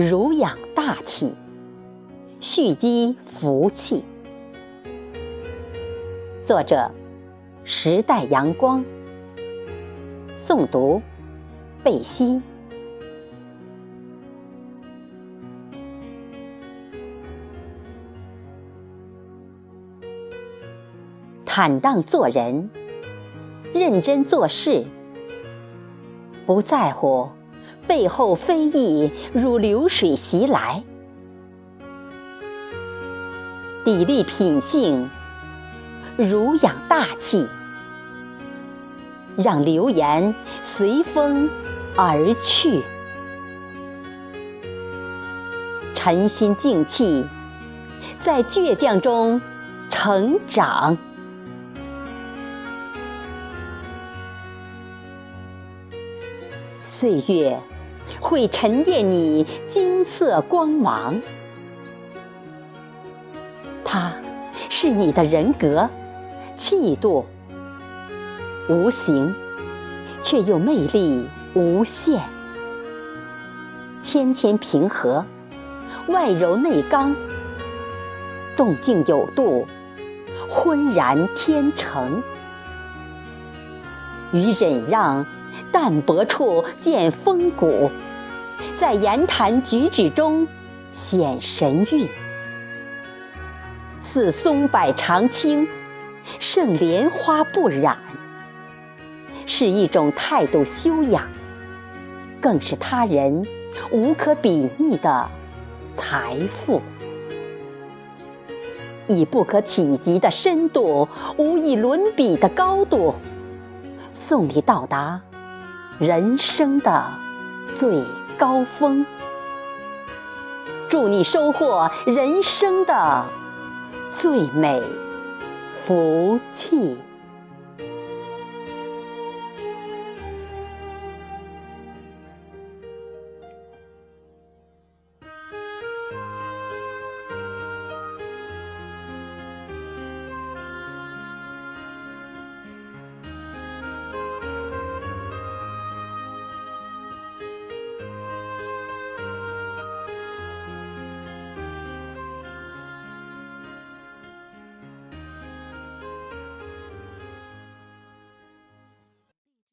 儒养大气，蓄积福气。作者：时代阳光。诵读：贝西。坦荡做人，认真做事，不在乎背后非议如流水袭来，砥砺品性，儒养大气，让流言随风而去，沉心静气，在倔强中成长。岁月会沉淀你金色光芒，它是你的人格、气度，无形却又魅力无限。谦谦平和，外柔内刚，动静有度，浑然天成，与忍让。淡泊处见风骨，在言谈举止中显神韵。似松柏常青，胜莲花不染，是一种态度修养，更是他人无可比拟的财富。以不可企及的深度，无以伦比的高度，送你到达。人生的最高峰，祝你收获人生的最美福气。